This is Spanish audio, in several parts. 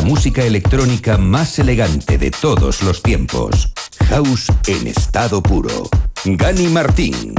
Música electrónica más elegante de todos los tiempos. House en estado puro. Gani Martín.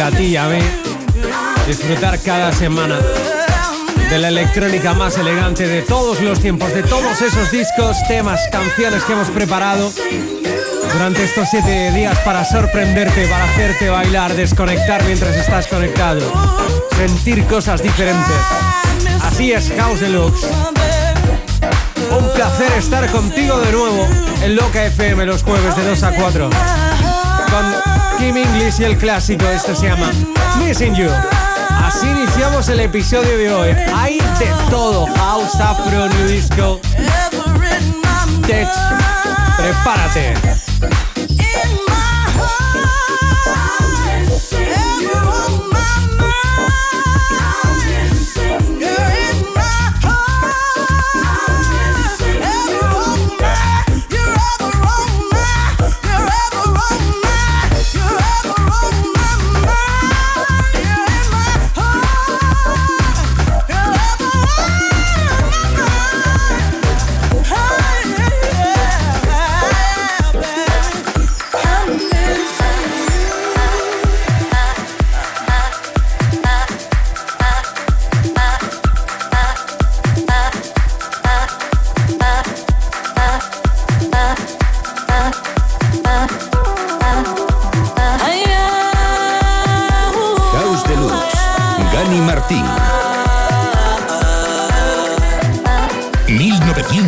A ti y a mí. Disfrutar cada semana de la electrónica más elegante de todos los tiempos, de todos esos discos, temas, canciones que hemos preparado durante estos siete días para sorprenderte, para hacerte bailar, desconectar mientras estás conectado, sentir cosas diferentes. Así es House Deluxe. Un placer estar contigo de nuevo en Loca FM los jueves de 2 a 4. Con Kim English y el clásico, este se llama Missing You. Así iniciamos el episodio de hoy. Hay de todo: house, afro, new disco, tech. Prepárate.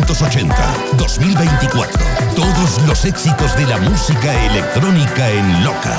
1980-2024. Todos los éxitos de la música electrónica en Loca.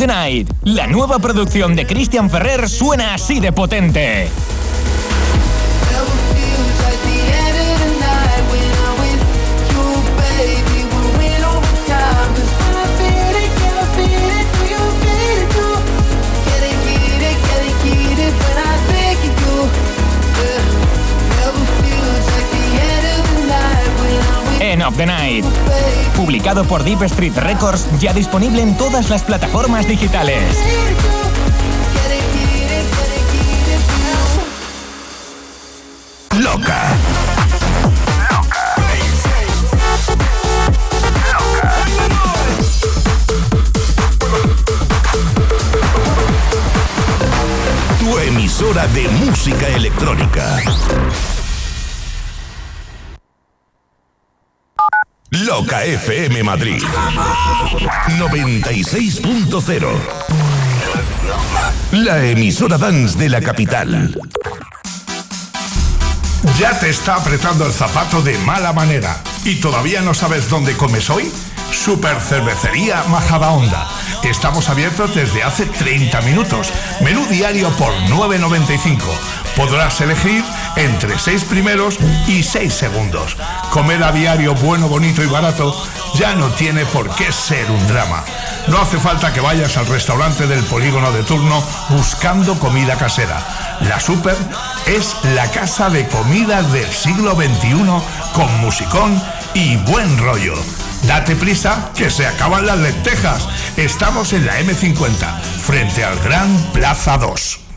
The Night, la nueva producción de Christian Ferrer suena así de potente. End of the Night. Publicado por Deep Street Records, ya disponible en todas las plataformas digitales. Loca. Tu emisora de música electrónica. FM Madrid 96.0 La emisora dance de la capital. ¿Ya te está apretando el zapato de mala manera y todavía no sabes dónde comes hoy? Super Cervecería Majadahonda. Estamos abiertos desde hace 30 minutos. Menú diario por 9.95. Podrás elegir entre 6 primeros y 6 segundos. Comer a diario bueno, bonito y barato ya no tiene por qué ser un drama. No hace falta que vayas al restaurante del polígono de turno buscando comida casera. La Super es la casa de comida del siglo XXI con musicón y buen rollo. Date prisa que se acaban las lentejas. Estamos en la M50, frente al Gran Plaza 2.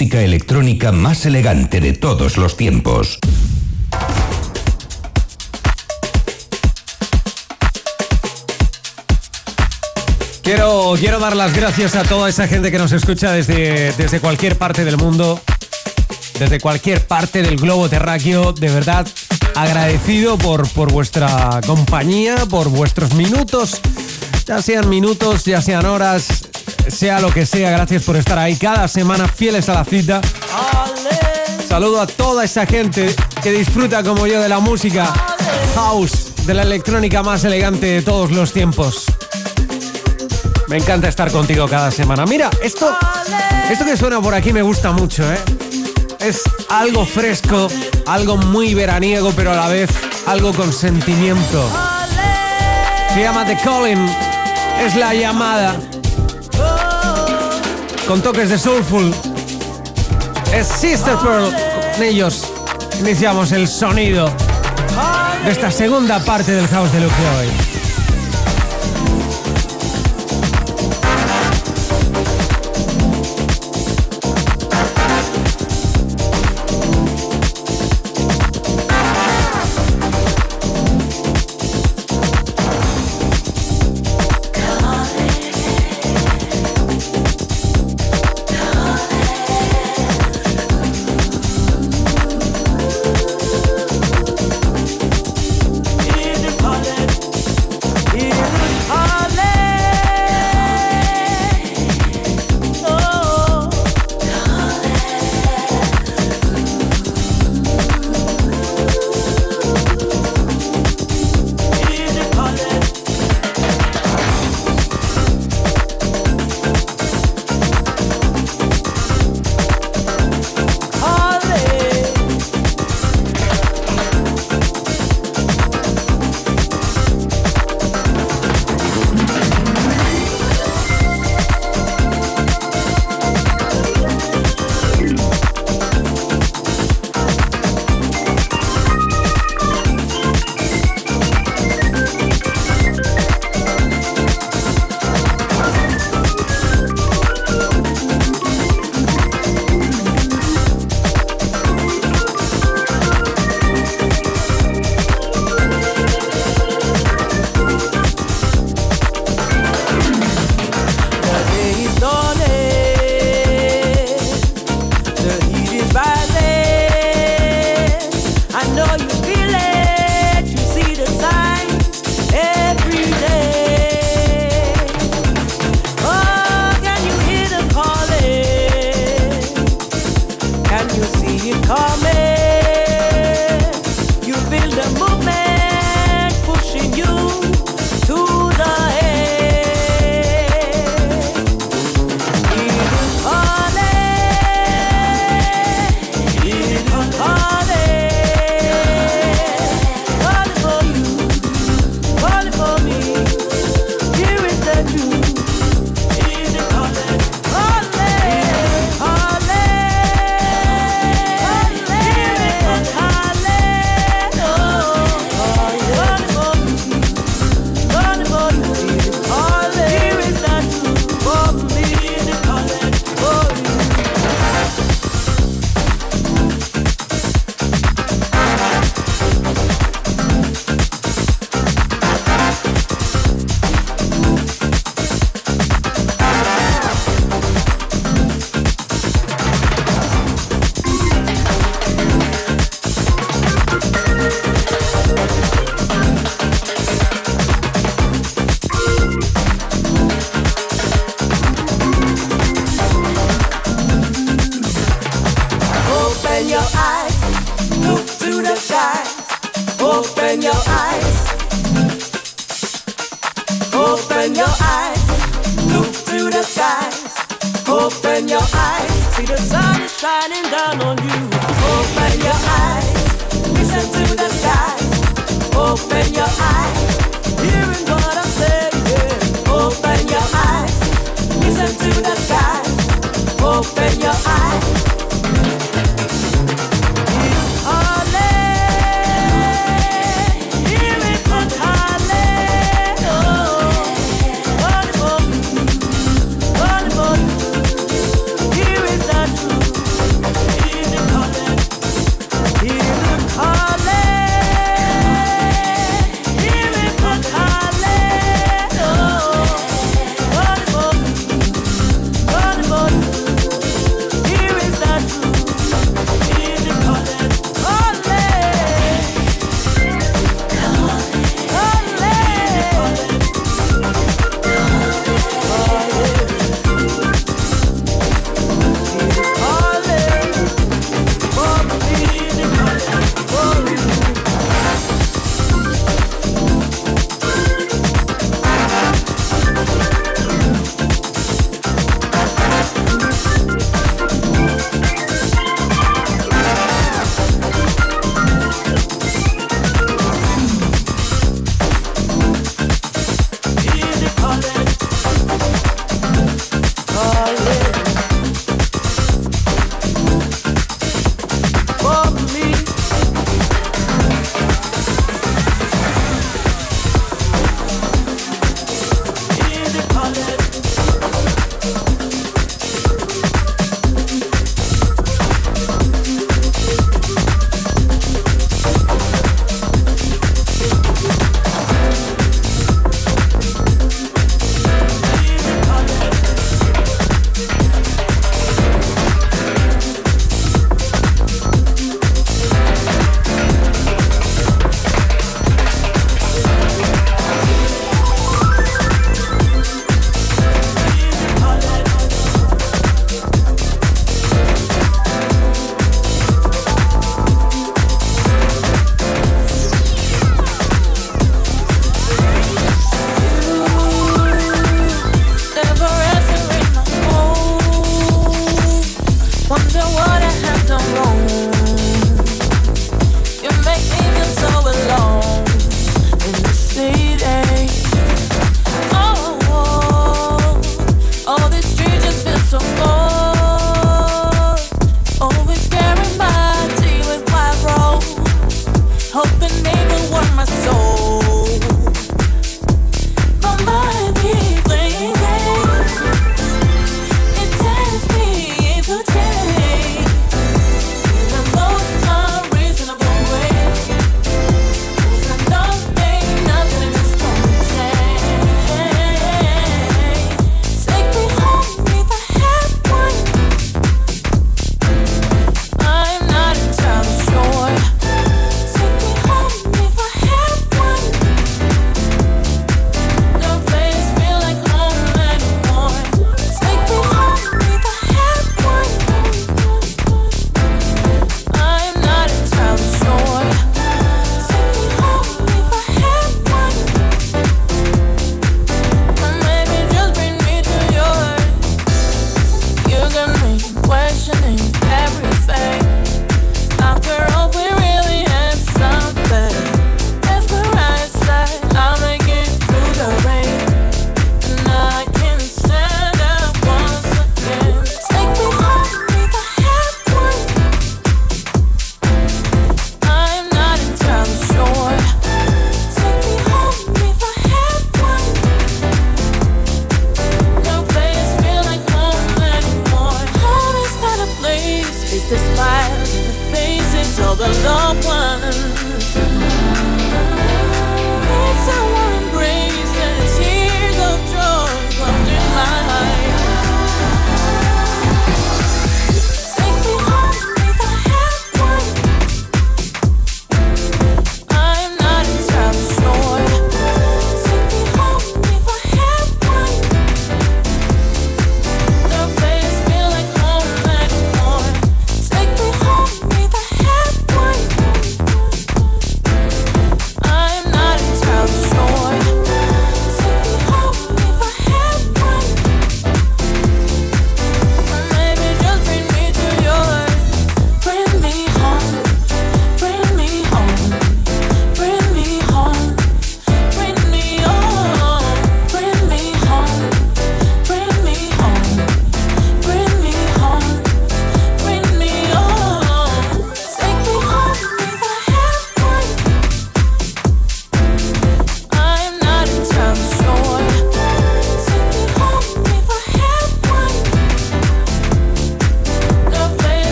Música electrónica más elegante de todos los tiempos. Quiero, quiero dar las gracias a toda esa gente que nos escucha desde, desde cualquier parte del mundo, desde cualquier parte del globo terráqueo. De verdad, agradecido por, por vuestra compañía, por vuestros minutos, ya sean minutos, ya sean horas, sea lo que sea, gracias por estar ahí cada semana fieles a la cita. Saludo a toda esa gente que disfruta como yo de la música house, de la electrónica más elegante de todos los tiempos. Me encanta estar contigo cada semana. Mira, esto, esto que suena por aquí me gusta mucho, ¿eh? Es algo fresco, algo muy veraniego, pero a la vez algo con sentimiento. Se llama The Calling, es la llamada. Con toques de soulful. Es Sister Pearl. Con ellos iniciamos el sonido de esta segunda parte del House de Luke hoy.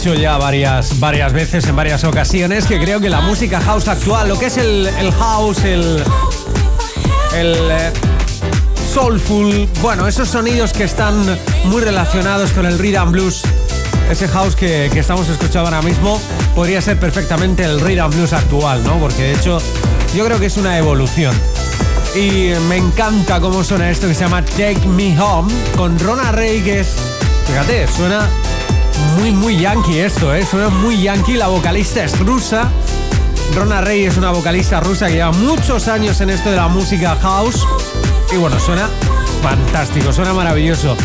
Dicho ya varias, varias veces, en varias ocasiones, que creo que la música house actual, lo que es el, el house, el, el eh, soulful, bueno, esos sonidos que están muy relacionados con el rhythm blues, ese house que, que estamos escuchando ahora mismo, podría ser perfectamente el rhythm blues actual, ¿no? Porque de hecho yo creo que es una evolución. Y me encanta cómo suena esto que se llama Take Me Home con Rona Rey, que es, fíjate, suena muy, muy yankee esto, ¿eh? Suena muy yankee, la vocalista es rusa. Rona Rey es una vocalista rusa que lleva muchos años en esto de la música house. Y bueno, suena fantástico, suena maravilloso.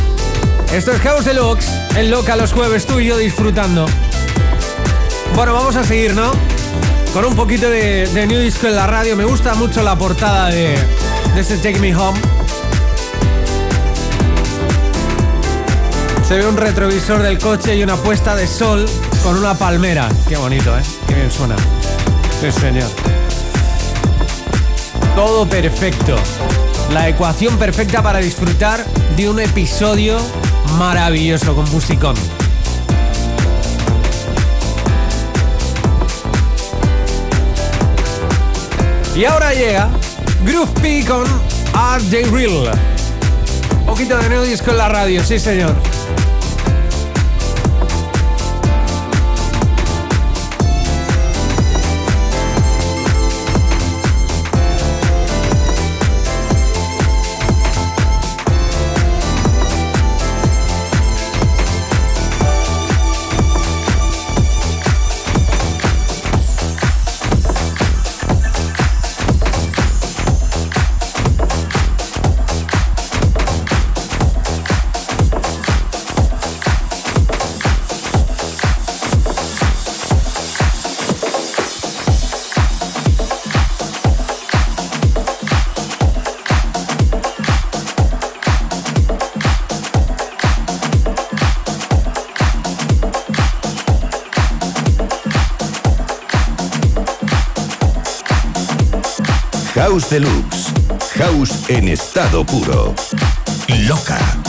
Esto es House Deluxe, en Loca los jueves, tú y yo disfrutando. Bueno, vamos a seguir, ¿no? con un poquito de, New Disco en la radio. Me gusta mucho la portada de, de este Take Me Home. Se ve un retrovisor del coche y una puesta de sol con una palmera. Qué bonito, ¿eh? Qué bien suena. Sí, señor. Todo perfecto. La ecuación perfecta para disfrutar de un episodio maravilloso con musicón. Y ahora llega Groove P con RJ Real. Un poquito de nuevo disco en la radio, sí señor. House Deluxe. House en estado puro. Loca.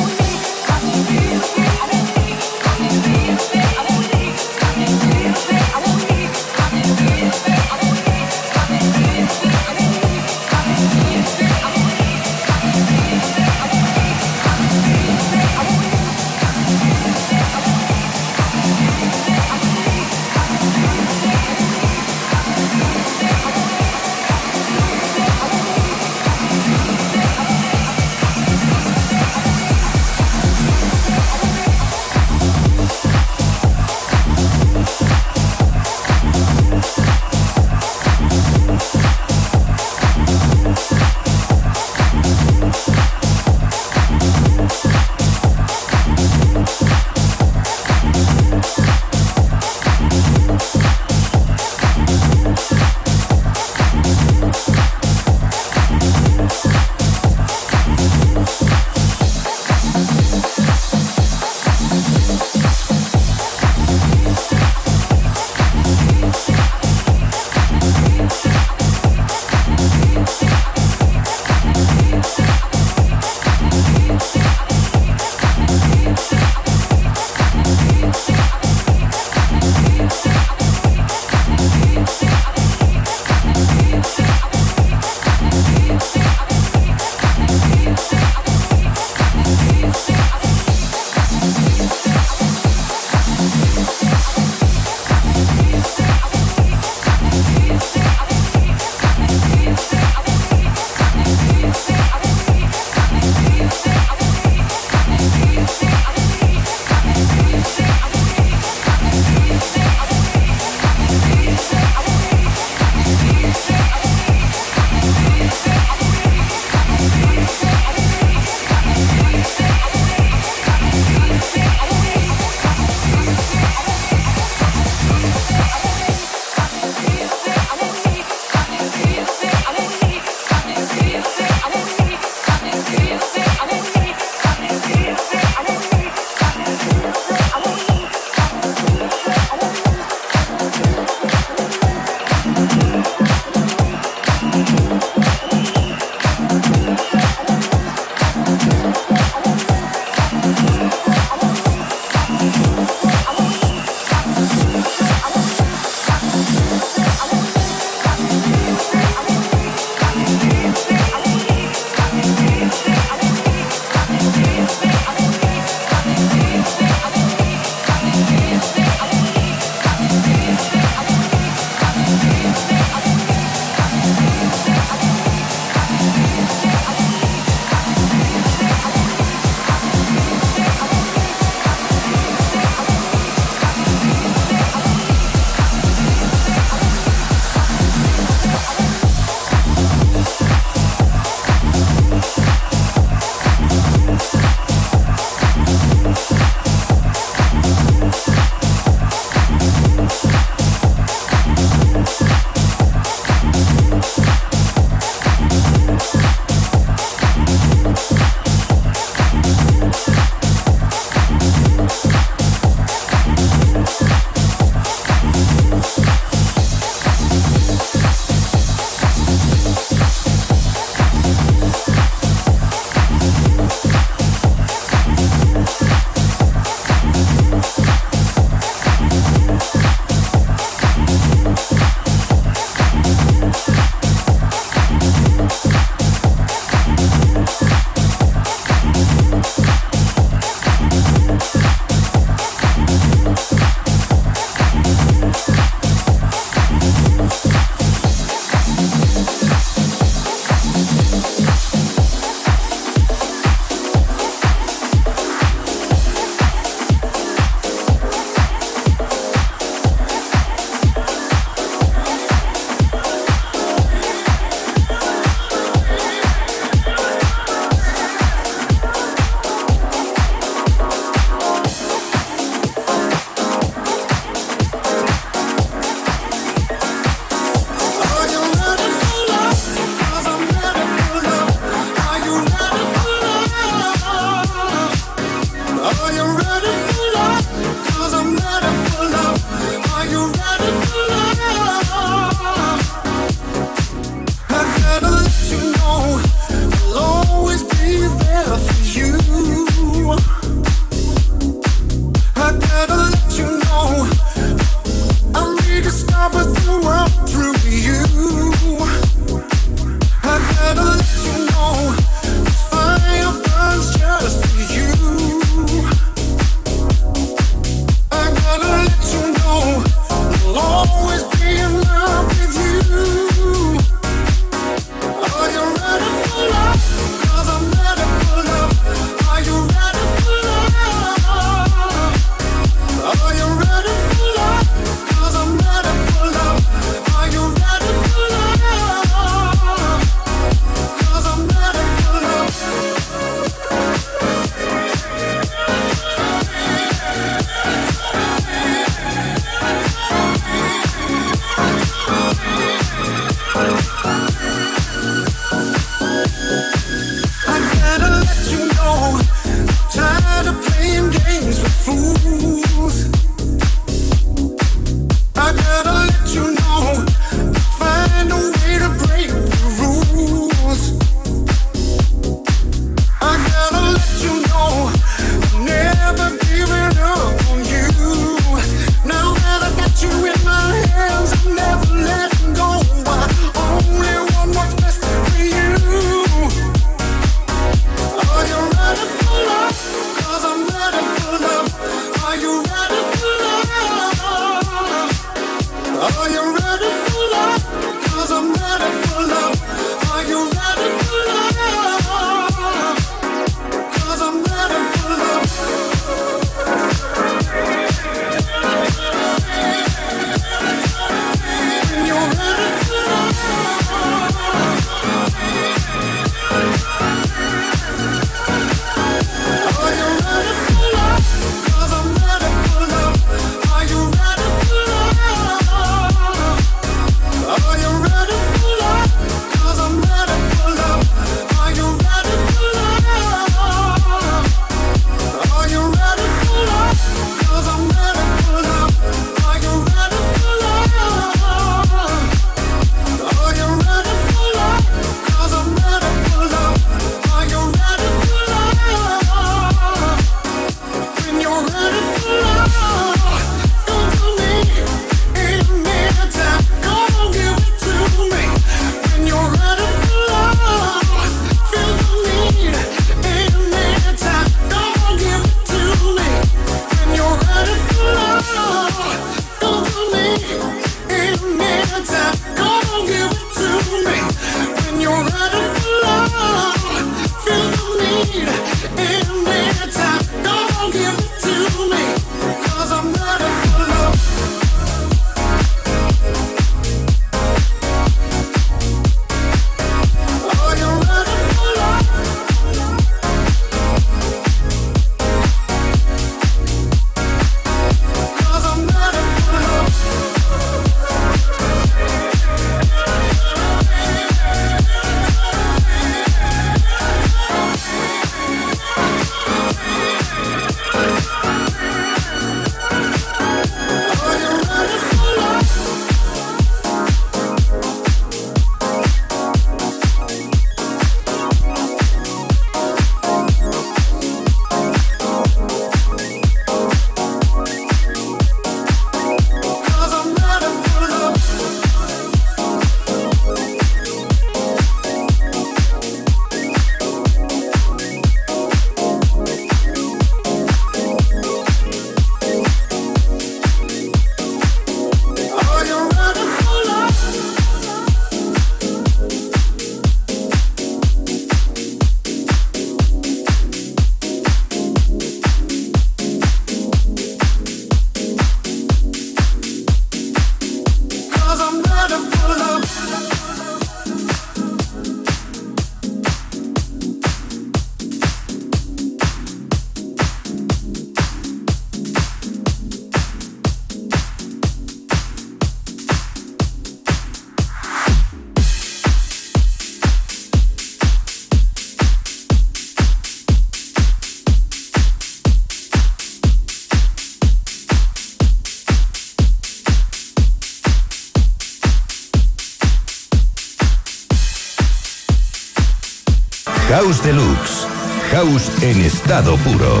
House en estado puro.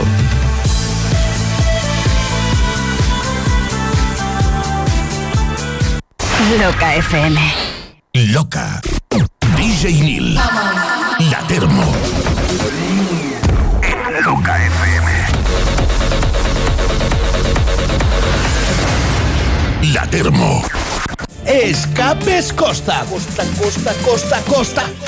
Loca FM. Loca. DJ Neil. La Termo. Loca FM. La Termo. Escapes Costa. Costa, Costa, Costa, Costa.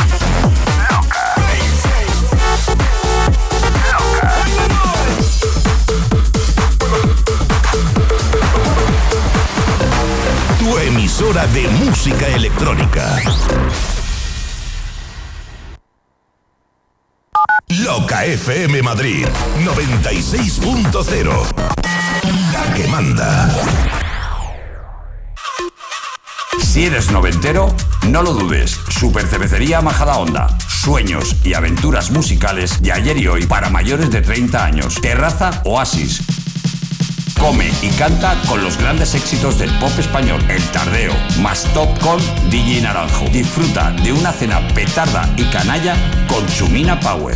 Emisora de música electrónica. Loca FM Madrid 96.0. La que manda. Si eres noventero, no lo dudes. Super Cervecería Majada Onda. Sueños y aventuras musicales de ayer y hoy para mayores de 30 años. Terraza Oasis. Come y canta con los grandes éxitos del pop español. El Tardeo, más top con DJ Naranjo. Disfruta de una cena petarda y canalla con Chumina Power.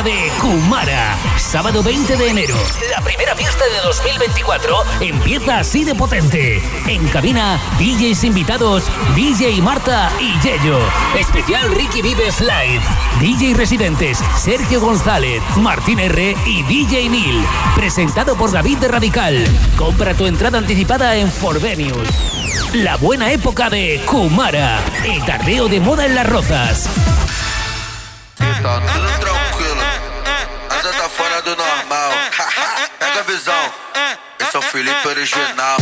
De Kumara. Sábado 20 de enero. La primera fiesta de 2024 empieza así de potente. En cabina, DJs invitados, DJ Marta y Yello. Especial Ricky Vives Live. DJ residentes, Sergio González, Martín R y DJ Neil. Presentado por David de Radical. Compra tu entrada anticipada en Forvenius. La buena época de Kumara. El tardeo de moda en las rozas. Esse é o Felipe original.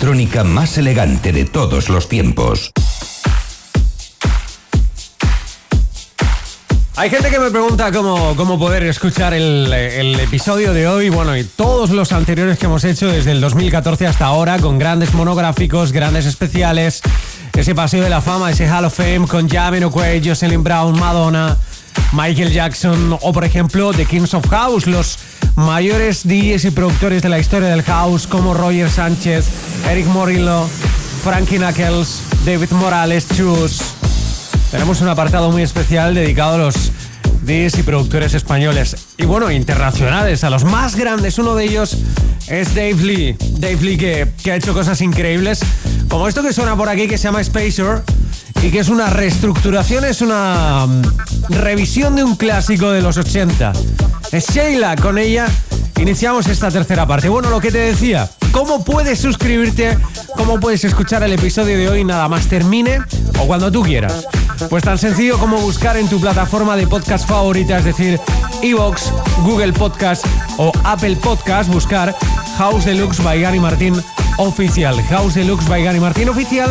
Electrónica más elegante de todos los tiempos. Hay gente que me pregunta cómo, cómo poder escuchar el, el, episodio de hoy, bueno, y todos los anteriores que hemos hecho desde el 2014 hasta ahora, con grandes monográficos, grandes especiales, ese paseo de la fama, ese Hall of Fame con Jamiroquai, Jocelyn Brown, Madonna, Michael Jackson o por ejemplo The Kings of House, los mayores DJs y productores de la historia del house como Roger Sánchez, Eric Morillo, Frankie Knuckles, David Morales, Chus. Tenemos un apartado muy especial dedicado a los DJs y productores españoles y bueno, internacionales, a los más grandes. Uno de ellos es Dave Lee. Dave Lee que, que ha hecho cosas increíbles, como esto que suena por aquí que se llama Spacer y que es una reestructuración, es una mm, revisión de un clásico de los 80. Es Sheila, con ella iniciamos esta tercera parte. Bueno, lo que te decía, ¿cómo puedes suscribirte? ¿Cómo puedes escuchar el episodio de hoy nada más termine o cuando tú quieras? Pues tan sencillo como buscar en tu plataforma de podcast favorita, es decir, Evox, Google Podcast o Apple Podcast, buscar House Deluxe by Gary Martín Oficial. House Deluxe by Gary Martín Oficial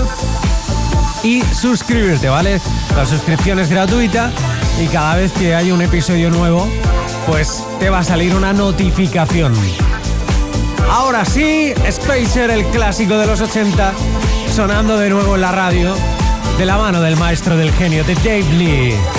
y suscribirte, ¿vale? La suscripción es gratuita y cada vez que hay un episodio nuevo, pues te va a salir una notificación. Ahora sí, Spacer, el clásico de los 80, sonando de nuevo en la radio, de la mano del maestro del genio, de Dave Lee.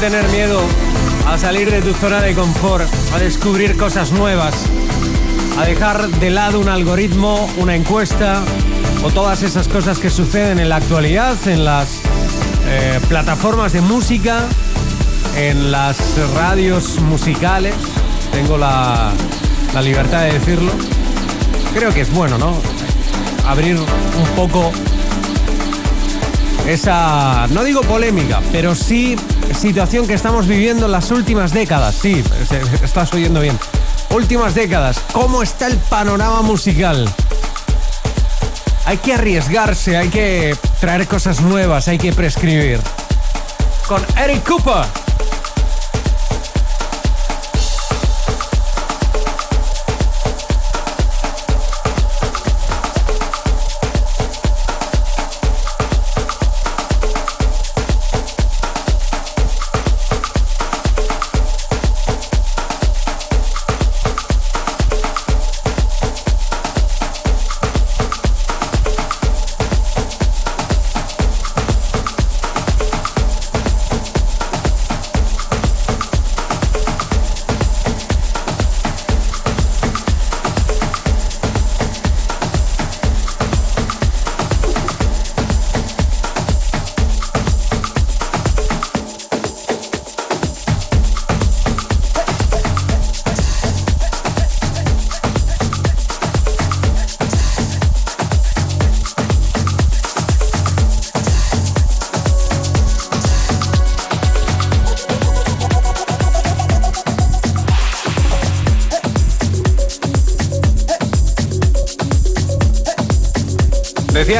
Tener miedo a salir de tu zona de confort, a descubrir cosas nuevas, a dejar de lado un algoritmo, una encuesta o todas esas cosas que suceden en la actualidad, en las eh, plataformas de música, en las radios musicales. Tengo la, la libertad de decirlo. Creo que es bueno, ¿no? Abrir un poco esa, no digo polémica, pero sí situación que estamos viviendo en las últimas décadas. Sí, estás oyendo bien. Últimas décadas. ¿Cómo está el panorama musical? Hay que arriesgarse, hay que traer cosas nuevas, hay que prescribir. Con Eric Cooper.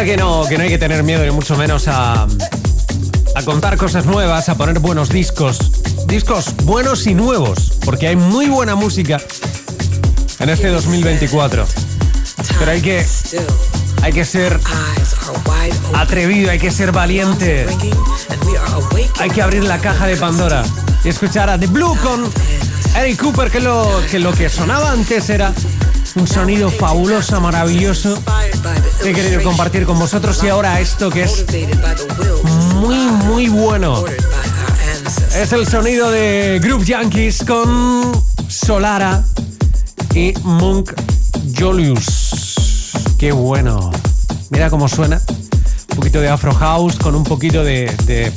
Que no, que no hay que tener miedo ni mucho menos a, a contar cosas nuevas, a poner buenos discos. Discos buenos y nuevos, porque hay muy buena música en este 2024. Pero hay que, hay que ser atrevido, hay que ser valiente. Hay que abrir la caja de Pandora y escuchar a The Blue con Eric Cooper, que lo, que lo que sonaba antes era un sonido fabuloso, maravilloso he querido compartir con vosotros y ahora esto que es muy, muy bueno. Es el sonido de Group Yankees con Solara y Monk Julius. Qué bueno. Mira cómo suena. Un poquito de Afro House con un poquito de, de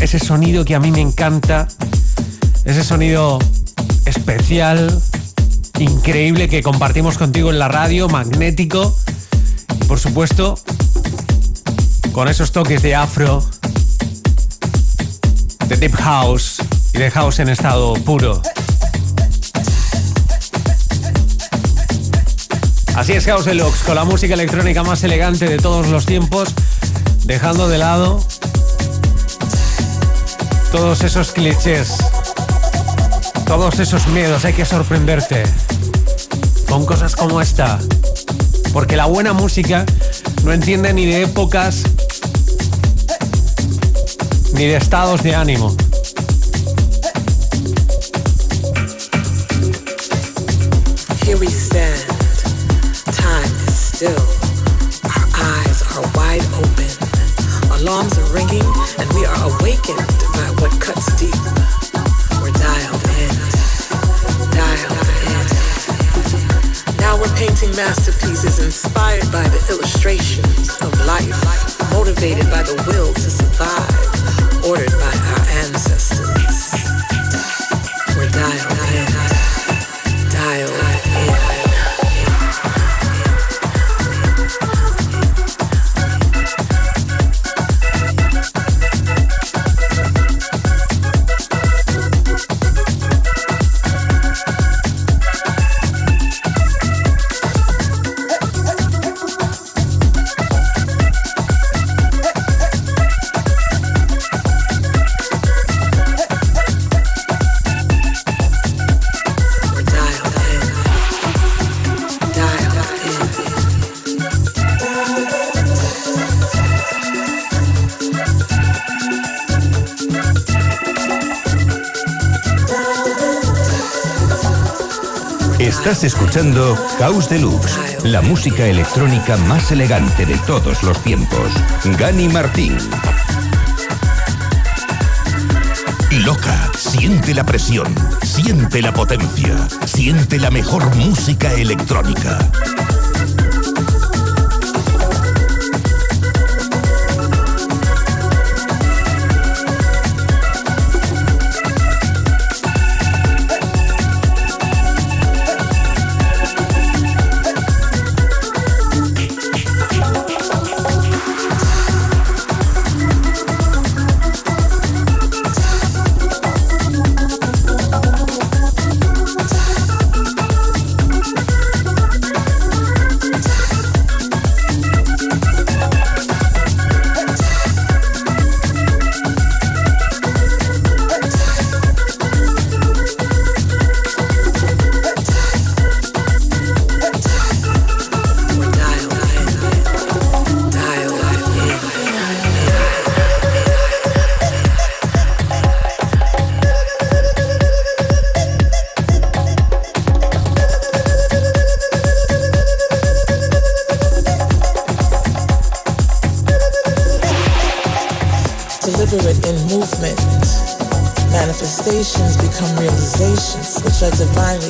ese sonido que a mí me encanta. Ese sonido especial, increíble que compartimos contigo en la radio, magnético por supuesto, con esos toques de afro, de deep house y de house en estado puro. Así es House Deluxe, con la música electrónica más elegante de todos los tiempos, dejando de lado todos esos clichés, todos esos miedos. Hay que sorprenderte con cosas como esta. Porque la buena música no entiende ni de épocas ni de estados de ánimo. Here we stand. Time is still. Our eyes are wide open. Alarms are ringing, and we are awakened by what cuts deep. Painting masterpieces inspired by the illustrations of life, motivated by the will to survive, ordered by our ancestors. We're dialed Estás escuchando House Deluxe, la música electrónica más elegante de todos los tiempos. Gani Martín. Loca, siente la presión, siente la potencia, siente la mejor música electrónica.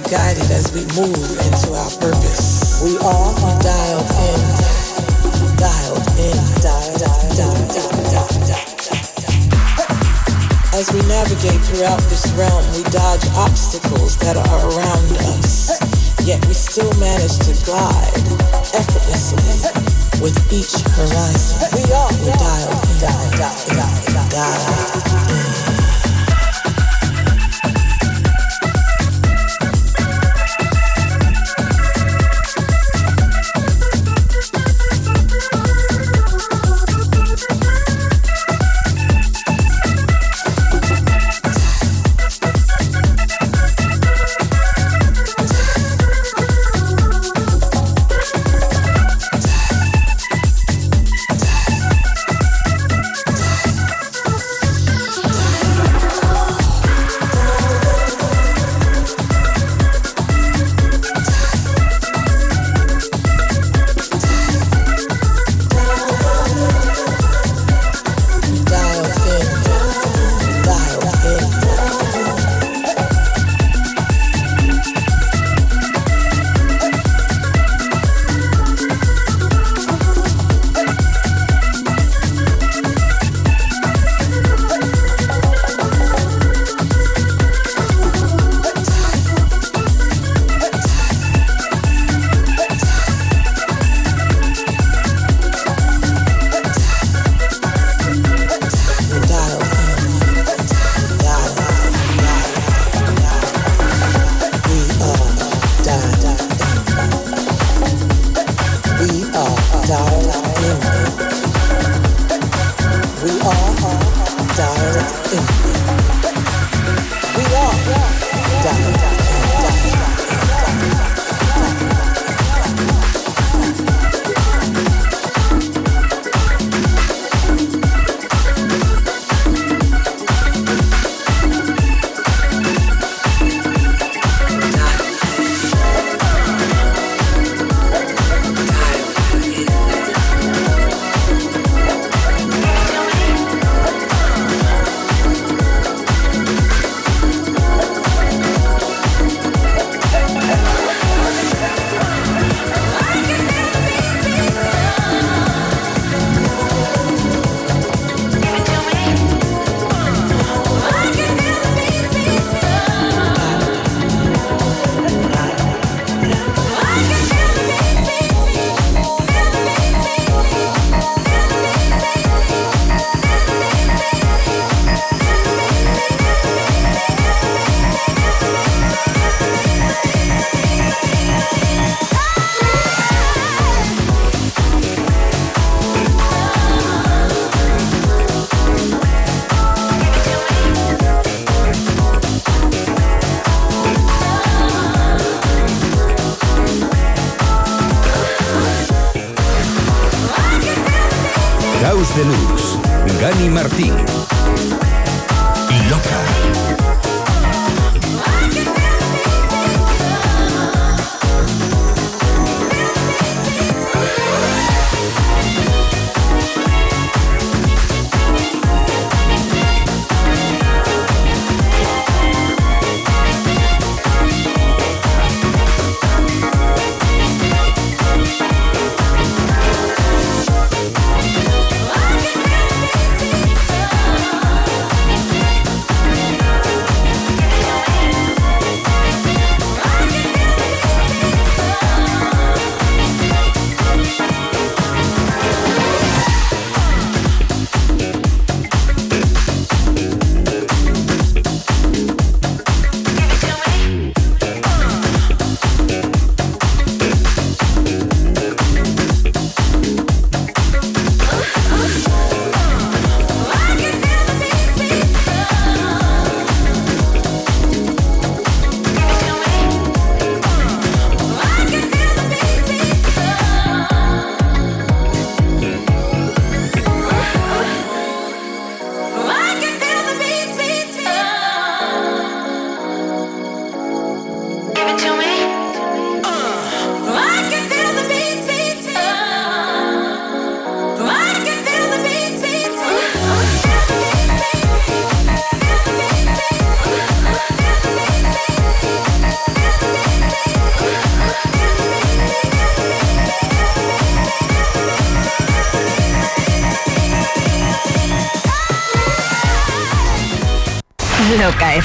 Guided as we move into our purpose. We are dialed in, dialed in, dialed, dialed, dialed, dialed, dialed. As we navigate throughout this realm, we dodge obstacles that are around us. Yet we still manage to glide effortlessly with each horizon. We are dialed in, dialed dialed in.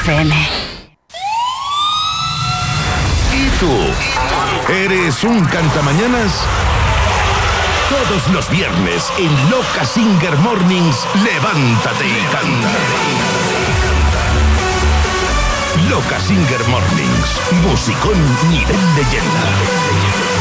FM. ¿Y tú? ¿Eres un cantamañanas? Todos los viernes en Loca Singer Mornings, levántate y canta. Loca Singer Mornings, musicón nivel leyenda.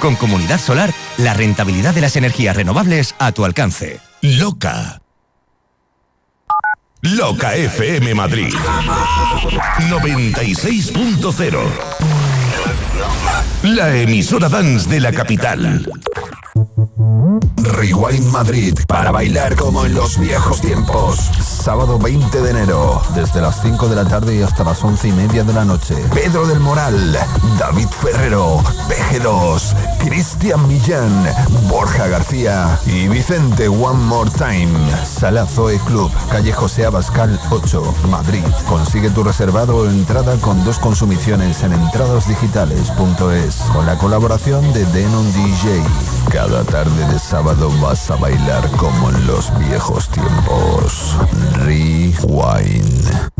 Con Comunidad Solar, la rentabilidad de las energías renovables a tu alcance. Loca. Loca FM Madrid 96.0 La emisora dance de la capital. Rewind Madrid para bailar como en los viejos tiempos. Sábado 20 de enero, desde las 5 de la tarde y hasta las 11 y media de la noche. Pedro del Moral, David Ferrero, PG2, Cristian Millán, Borja García y Vicente One More Time. Sala Zoe Club, calle José Abascal 8, Madrid. Consigue tu reservado o entrada con dos consumiciones en entradasdigitales.es con la colaboración de Denon DJ. Cada tarde de sábado vas a bailar como en los viejos tiempos. Rewind.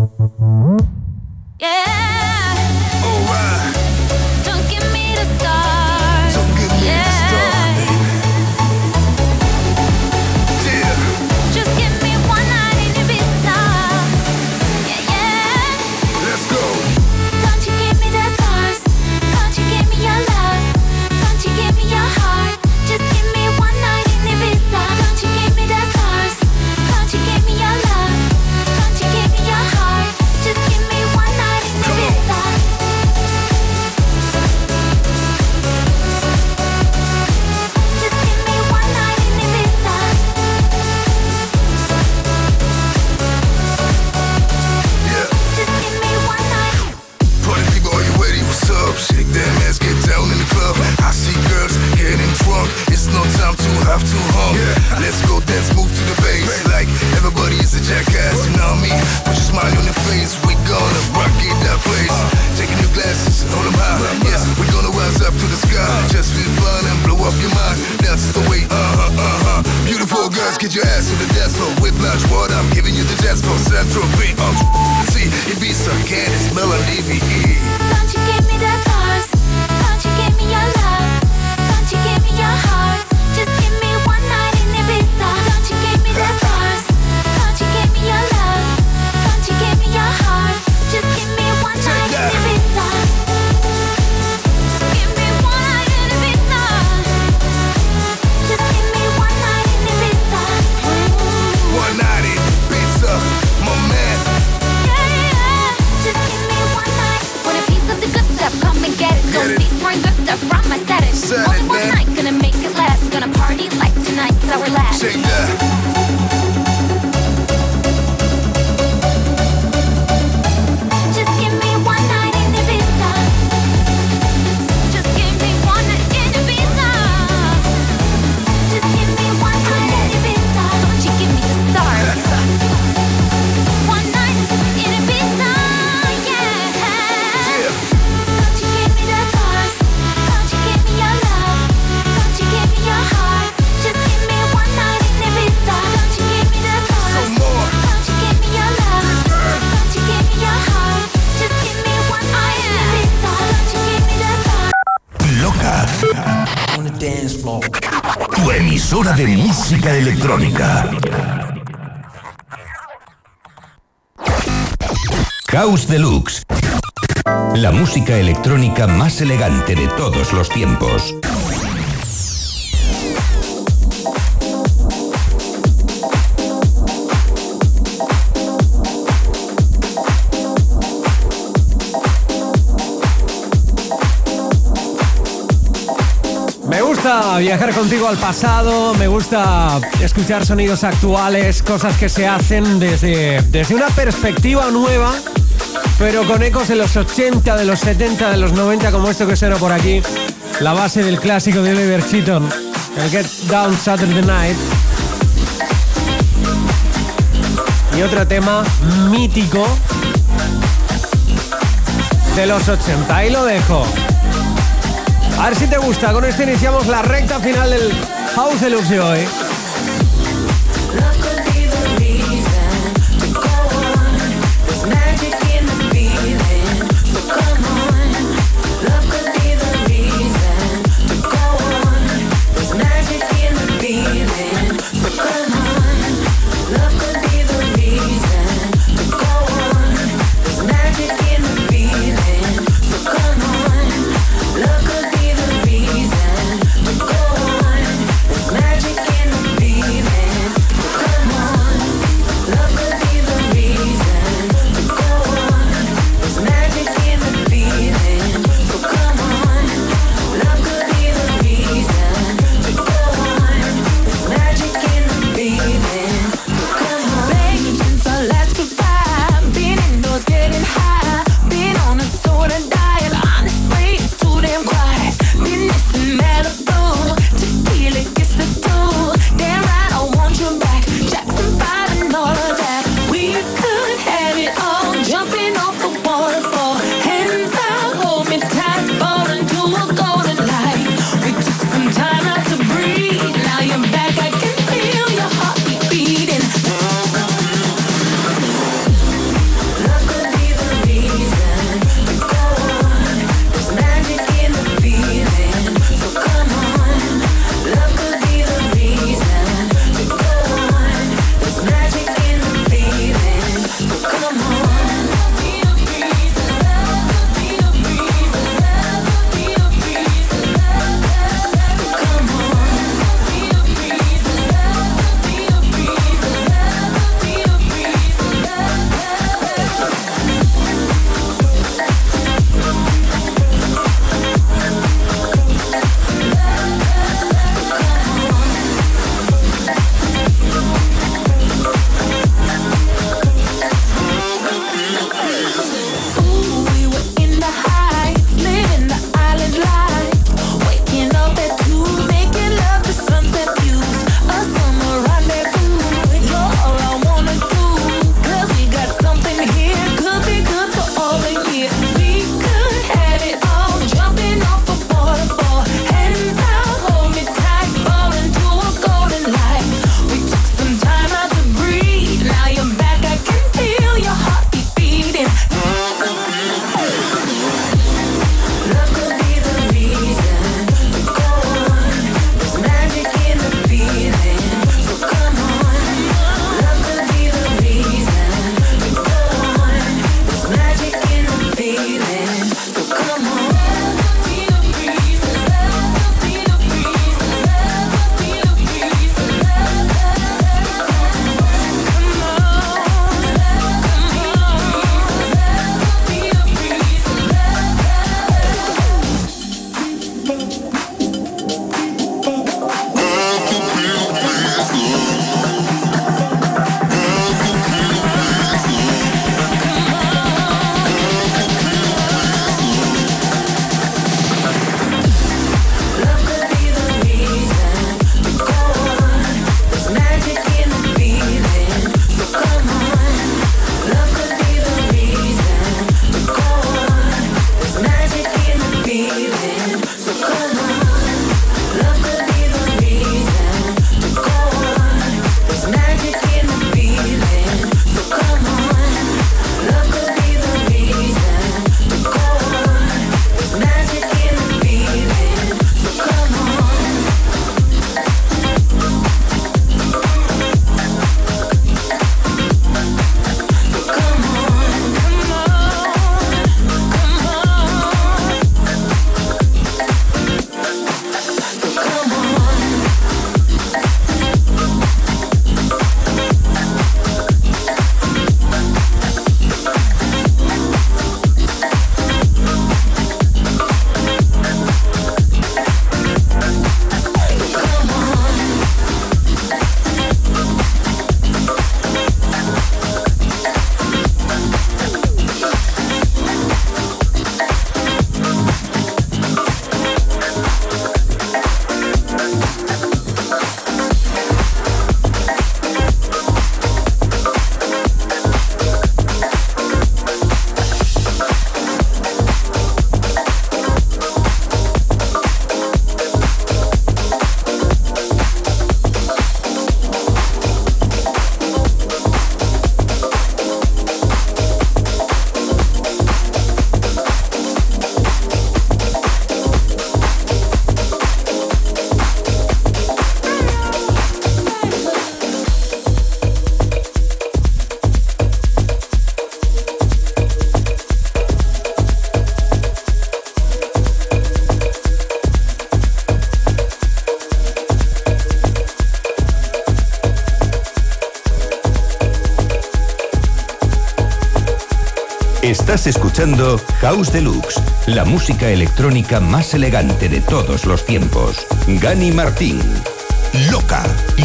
Electrónica. House Deluxe. La música electrónica más elegante de todos los tiempos. Viajar contigo al pasado, me gusta escuchar sonidos actuales, cosas que se hacen desde, desde una perspectiva nueva, pero con ecos de los 80, de los 70, de los 90, como esto que suena por aquí, la base del clásico de Oliver Cheaton, el Get Down Saturday Night. Y otro tema mítico de los 80. Y lo dejo. A ver si te gusta. Con esto iniciamos la recta final del House Deluxe. House Deluxe, la música electrónica más elegante de todos los tiempos. Gani Martín. Loca,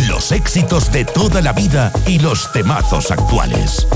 los éxitos de toda la vida y los temazos actuales.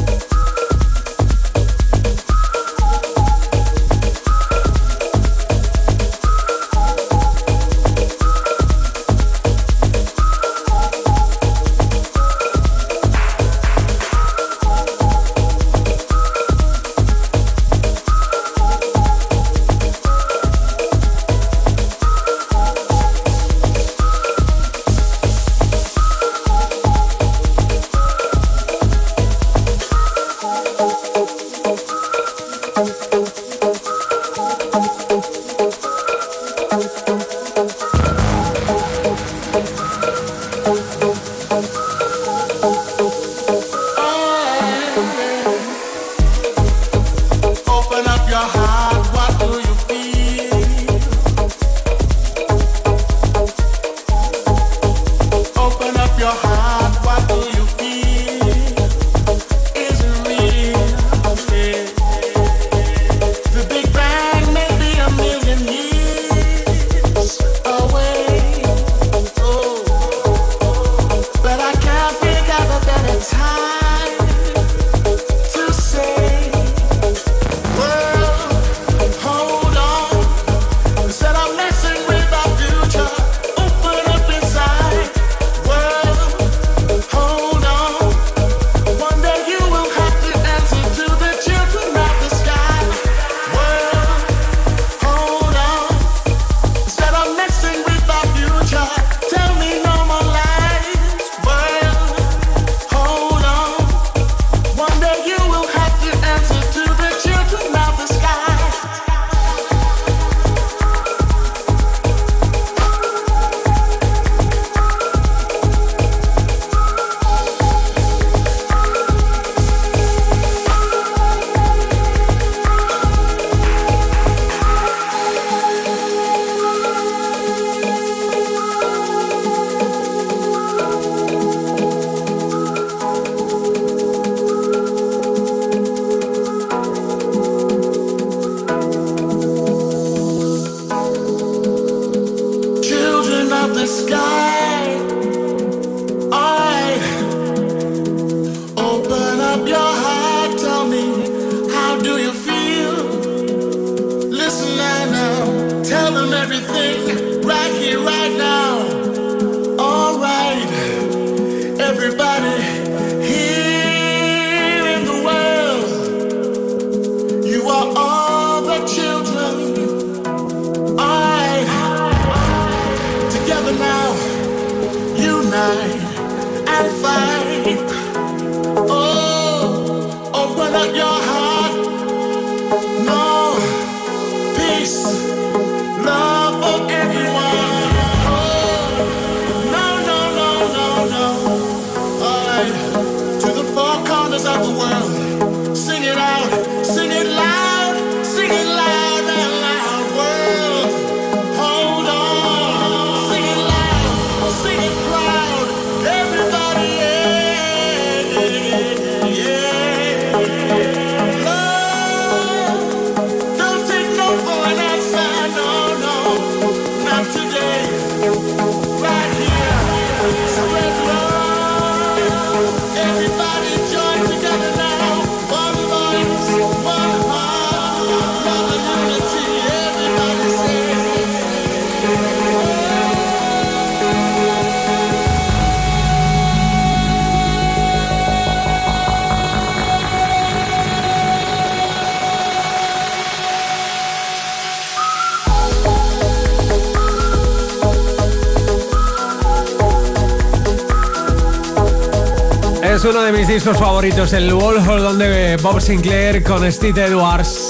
uno de mis discos favoritos, el Wall donde eh, Bob Sinclair con Steve Edwards.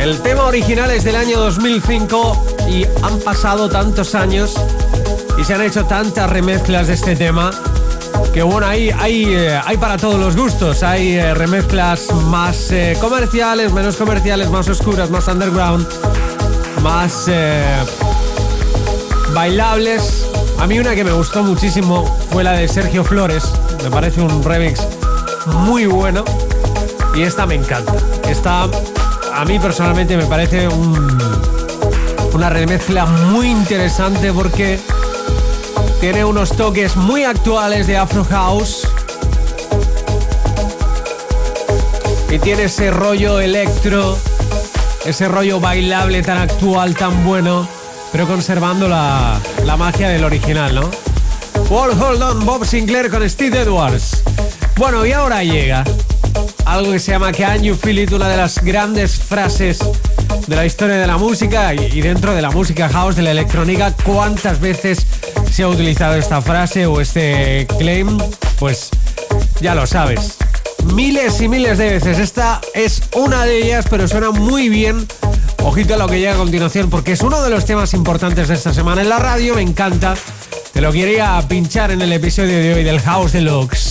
El tema original es del año 2005 y han pasado tantos años y se han hecho tantas remezclas de este tema que bueno, hay, hay, eh, hay para todos los gustos. Hay eh, remezclas más comerciales, menos comerciales, más oscuras, más underground, más eh, bailables. A mí una que me gustó muchísimo fue la de Sergio Flores. Me parece un remix muy bueno y esta me encanta. Esta a mí personalmente me parece una remezcla muy interesante porque tiene unos toques muy actuales de Afro House y tiene ese rollo electro, ese rollo bailable tan actual, tan bueno, pero conservando la, la magia del original, ¿no? Wall Hold On, Bob Sinclair con Steve Edwards. Bueno, y ahora llega algo que se llama Can You Feel It, una de las grandes frases de la historia de la música y dentro de la música house, de la electrónica, ¿cuántas veces se ha utilizado esta frase o este claim? Pues ya lo sabes. Miles y miles de veces. Esta es una de ellas, pero suena muy bien. Ojito a lo que llega a continuación, porque es uno de los temas importantes de esta semana en la radio. Me encanta. Te lo quería pinchar en el episodio de hoy del House Deluxe.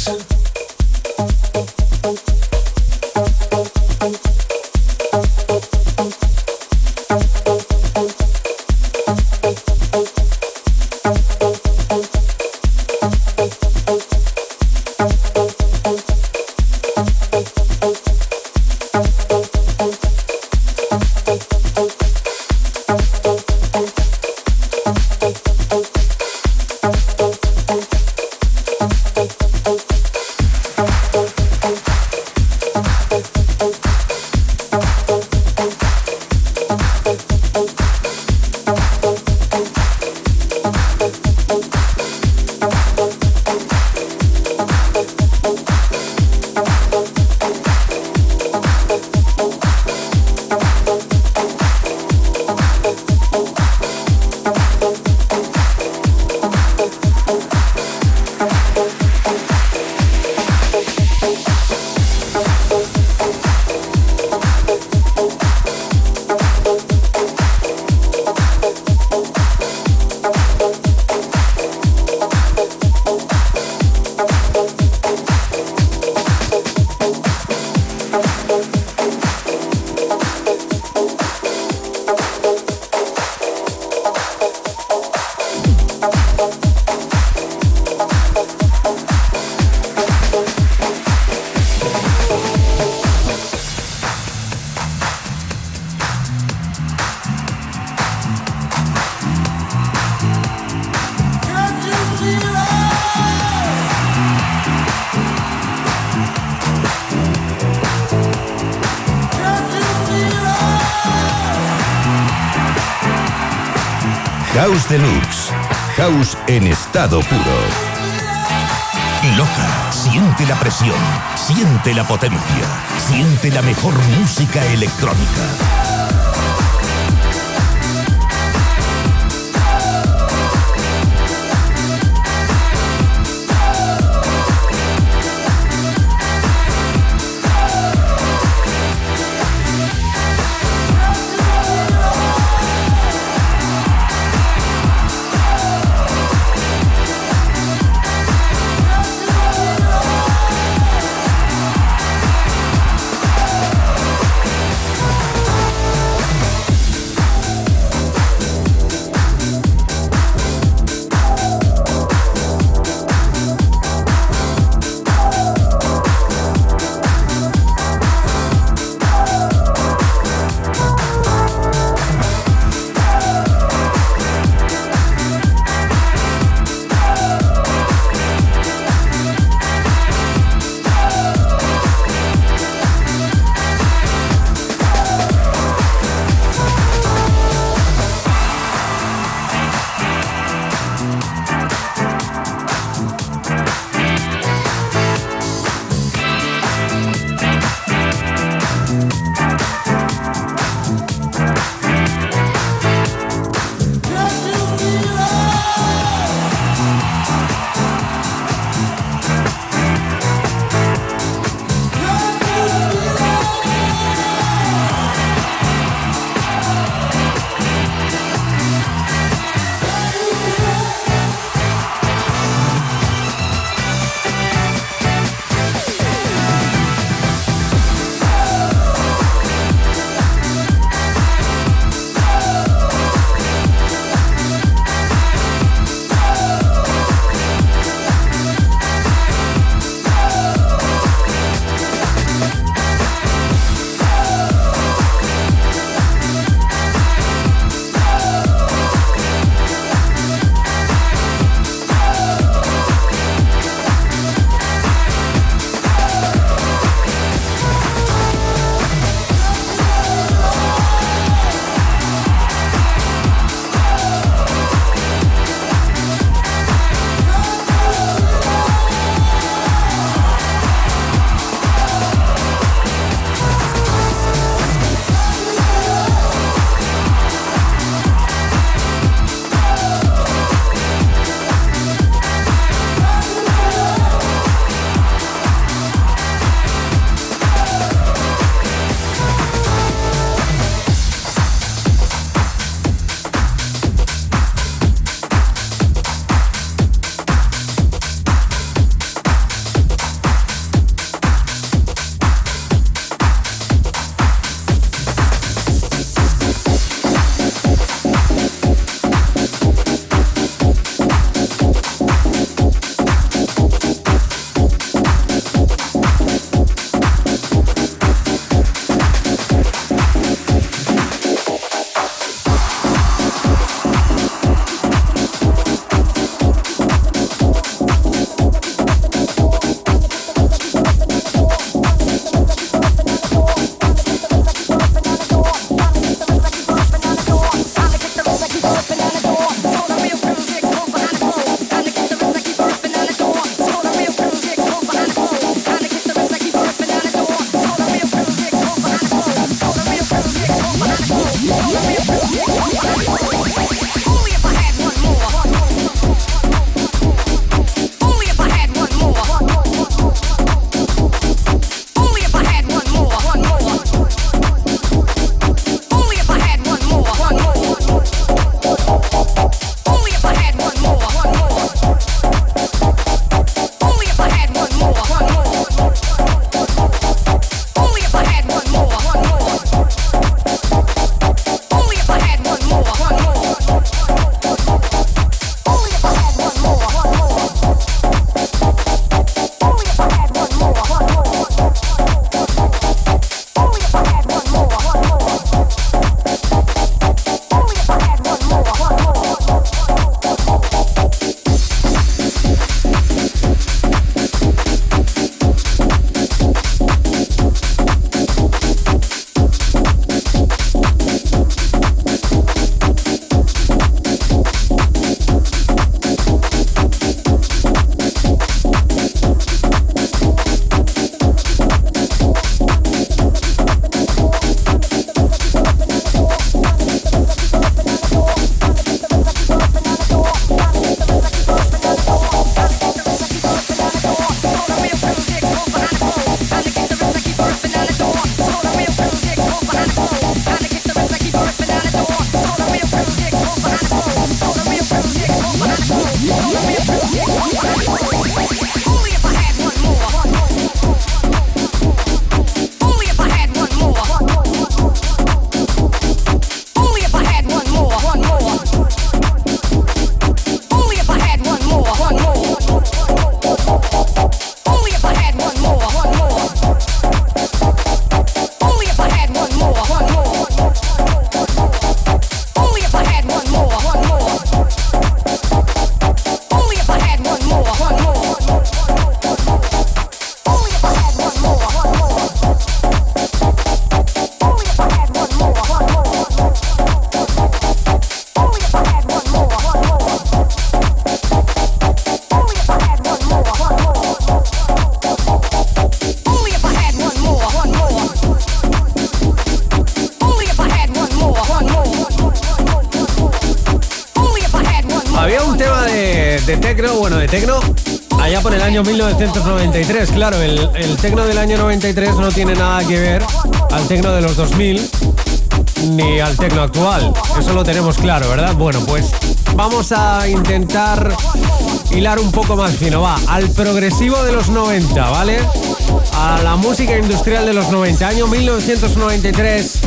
Siente la potencia, siente la mejor música electrónica. 1993. Claro, el, el tecno del año 93 no tiene nada que ver al tecno de los 2000 ni al tecno actual. Eso lo tenemos claro, ¿verdad? Bueno, pues vamos a intentar hilar un poco más fino. Va, al progresivo de los 90, ¿vale? A la música industrial de los 90, año 1993.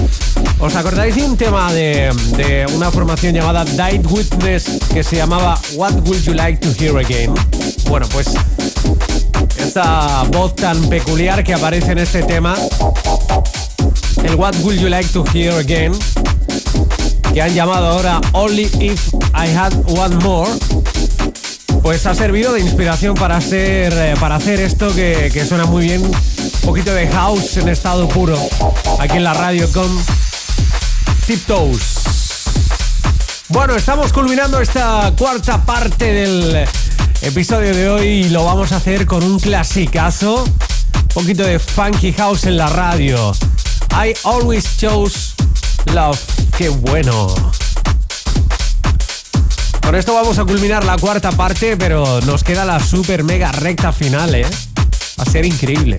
¿Os acordáis de un tema de, de una formación llamada Died Witness que se llamaba What Would You Like to Hear Again? Bueno, pues esa voz tan peculiar que aparece en este tema, el What Would You Like to Hear Again, que han llamado ahora Only If I Had One More, pues ha servido de inspiración para hacer, eh, para hacer esto que, que suena muy bien, un poquito de house en estado puro, aquí en la radio con Tiptoes. Bueno, estamos culminando esta cuarta parte del episodio de hoy lo vamos a hacer con un clasicazo, un poquito de funky house en la radio. I always chose love. Qué bueno. Con esto vamos a culminar la cuarta parte, pero nos queda la super mega recta final, ¿eh? Va a ser increíble.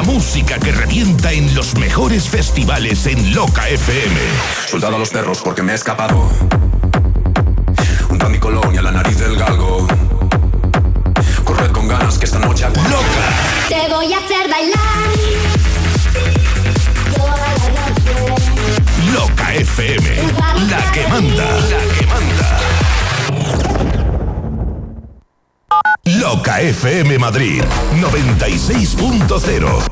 La música que revienta en los mejores festivales en Loca FM. Soldado a los perros porque me he escapado. Junto a mi colonia, la nariz del galgo. Corred con ganas que esta noche hago. ¡Loca! Te voy a hacer bailar. Loca FM. La que manda. La que manda. FM Madrid 96.0.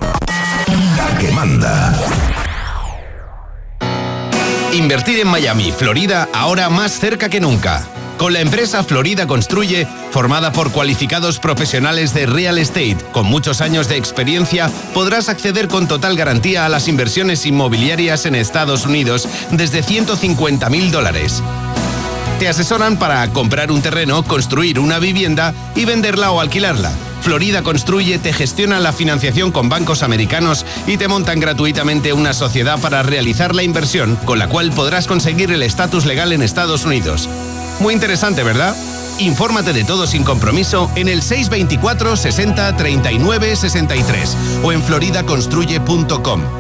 La que manda. Invertir en Miami, Florida, ahora más cerca que nunca. Con la empresa Florida Construye, formada por cualificados profesionales de real estate con muchos años de experiencia, podrás acceder con total garantía a las inversiones inmobiliarias en Estados Unidos desde 150 mil dólares. Te asesoran para comprar un terreno, construir una vivienda y venderla o alquilarla. Florida Construye te gestiona la financiación con bancos americanos y te montan gratuitamente una sociedad para realizar la inversión, con la cual podrás conseguir el estatus legal en Estados Unidos. Muy interesante, ¿verdad? Infórmate de todo sin compromiso en el 624 60 39 63 o en floridaconstruye.com.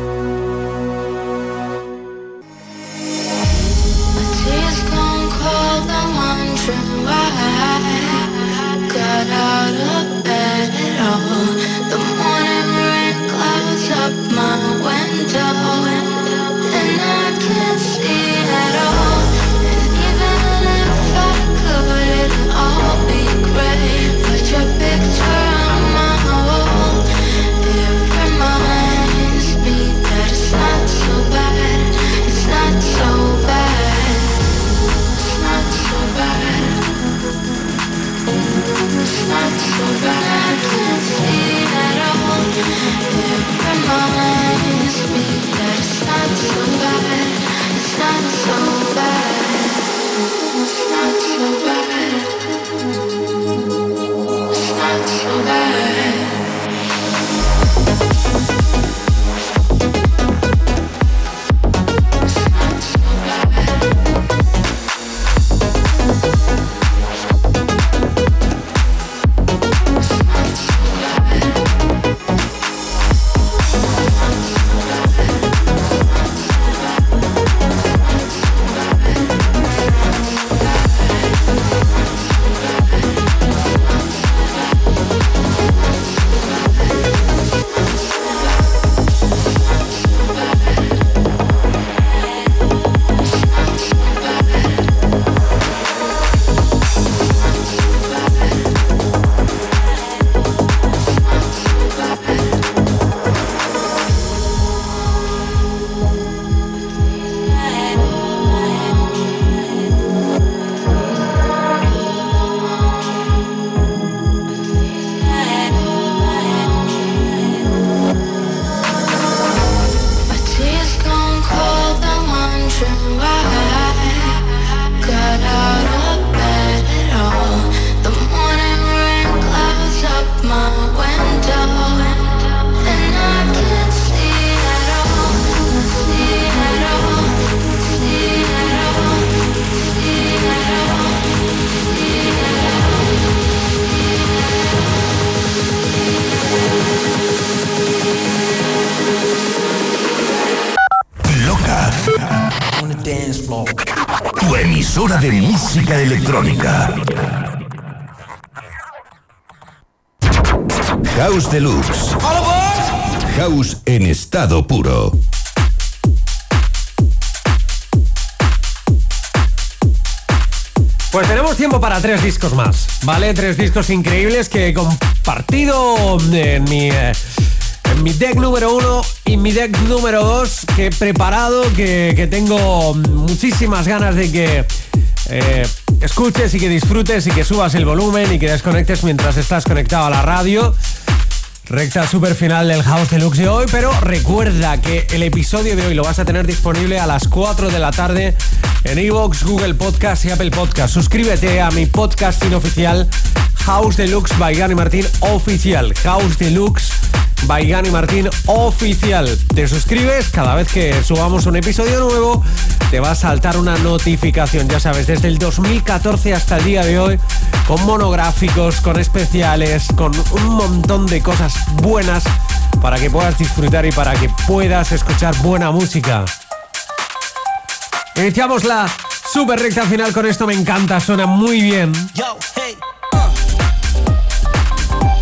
electrónica. House Deluxe. House en estado puro. Pues tenemos tiempo para tres discos más, ¿vale? Tres discos increíbles que he compartido en mi, eh, en mi deck número uno y mi deck número dos que he preparado, que, que tengo muchísimas ganas de que eh, escuches y que disfrutes y que subas el volumen y que desconectes mientras estás conectado a la radio. Recta super final del House Deluxe de hoy, pero recuerda que el episodio de hoy lo vas a tener disponible a las 4 de la tarde en Evox, Google Podcast y Apple Podcast. Suscríbete a mi podcast inoficial House Deluxe by Gani Martín Oficial. House Deluxe by Gani Martín Oficial. Te suscribes cada vez que subamos un episodio nuevo, te va a saltar una notificación, ya sabes, desde el 2014 hasta el día de hoy, con monográficos, con especiales, con un montón de cosas buenas para que puedas disfrutar y para que puedas escuchar buena música. Iniciamos la super recta final con esto, me encanta, suena muy bien.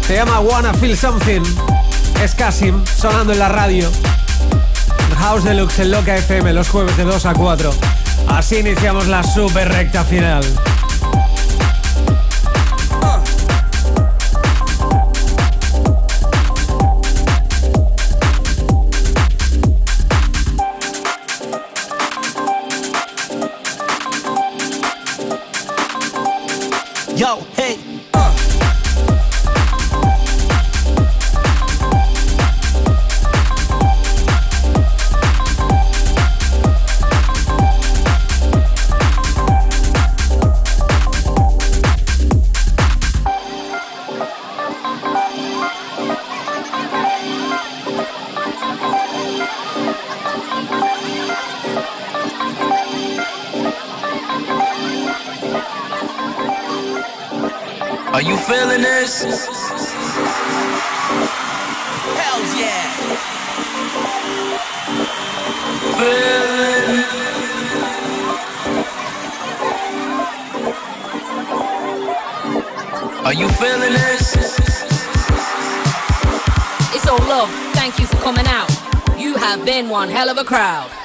Se llama Wanna Feel Something. Es Kasim, sonando en la radio. House Deluxe en Loca FM los jueves de 2 a 4. Así iniciamos la super recta final. Crowd.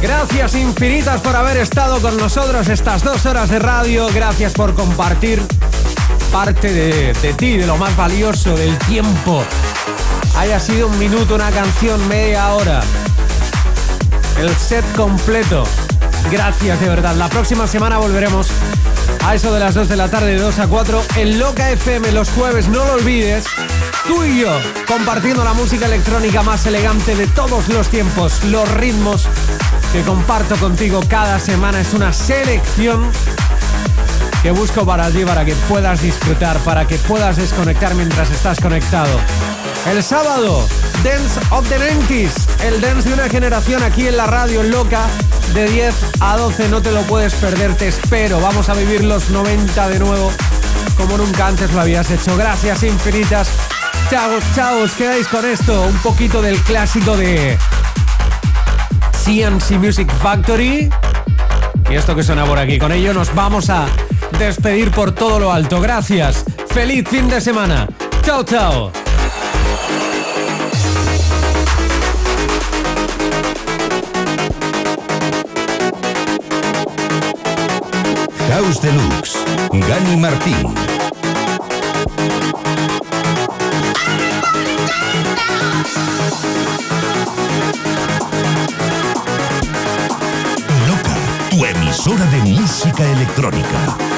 Gracias infinitas por haber estado con nosotros estas dos horas de radio. Gracias por compartir parte de, de ti, de lo más valioso, del tiempo. Haya sido un minuto, una canción, media hora. El set completo. Gracias de verdad. La próxima semana volveremos a eso de las 2 de la tarde, de 2 a 4, en Loca FM los jueves, no lo olvides. Tú y yo compartiendo la música electrónica más elegante de todos los tiempos, los ritmos que comparto contigo cada semana. Es una selección que busco para ti, para que puedas disfrutar, para que puedas desconectar mientras estás conectado. El sábado, Dance of the 90s, el dance de una generación aquí en la radio loca, de 10 a 12, no te lo puedes perder, te espero. Vamos a vivir los 90 de nuevo, como nunca antes lo habías hecho. Gracias infinitas. Chao, chao, os quedáis con esto, un poquito del clásico de CNC Music Factory. Y esto que suena por aquí, con ello nos vamos a despedir por todo lo alto. Gracias, feliz fin de semana. Chao, chao. House Deluxe, Gani Martín. Emisora de música electrónica.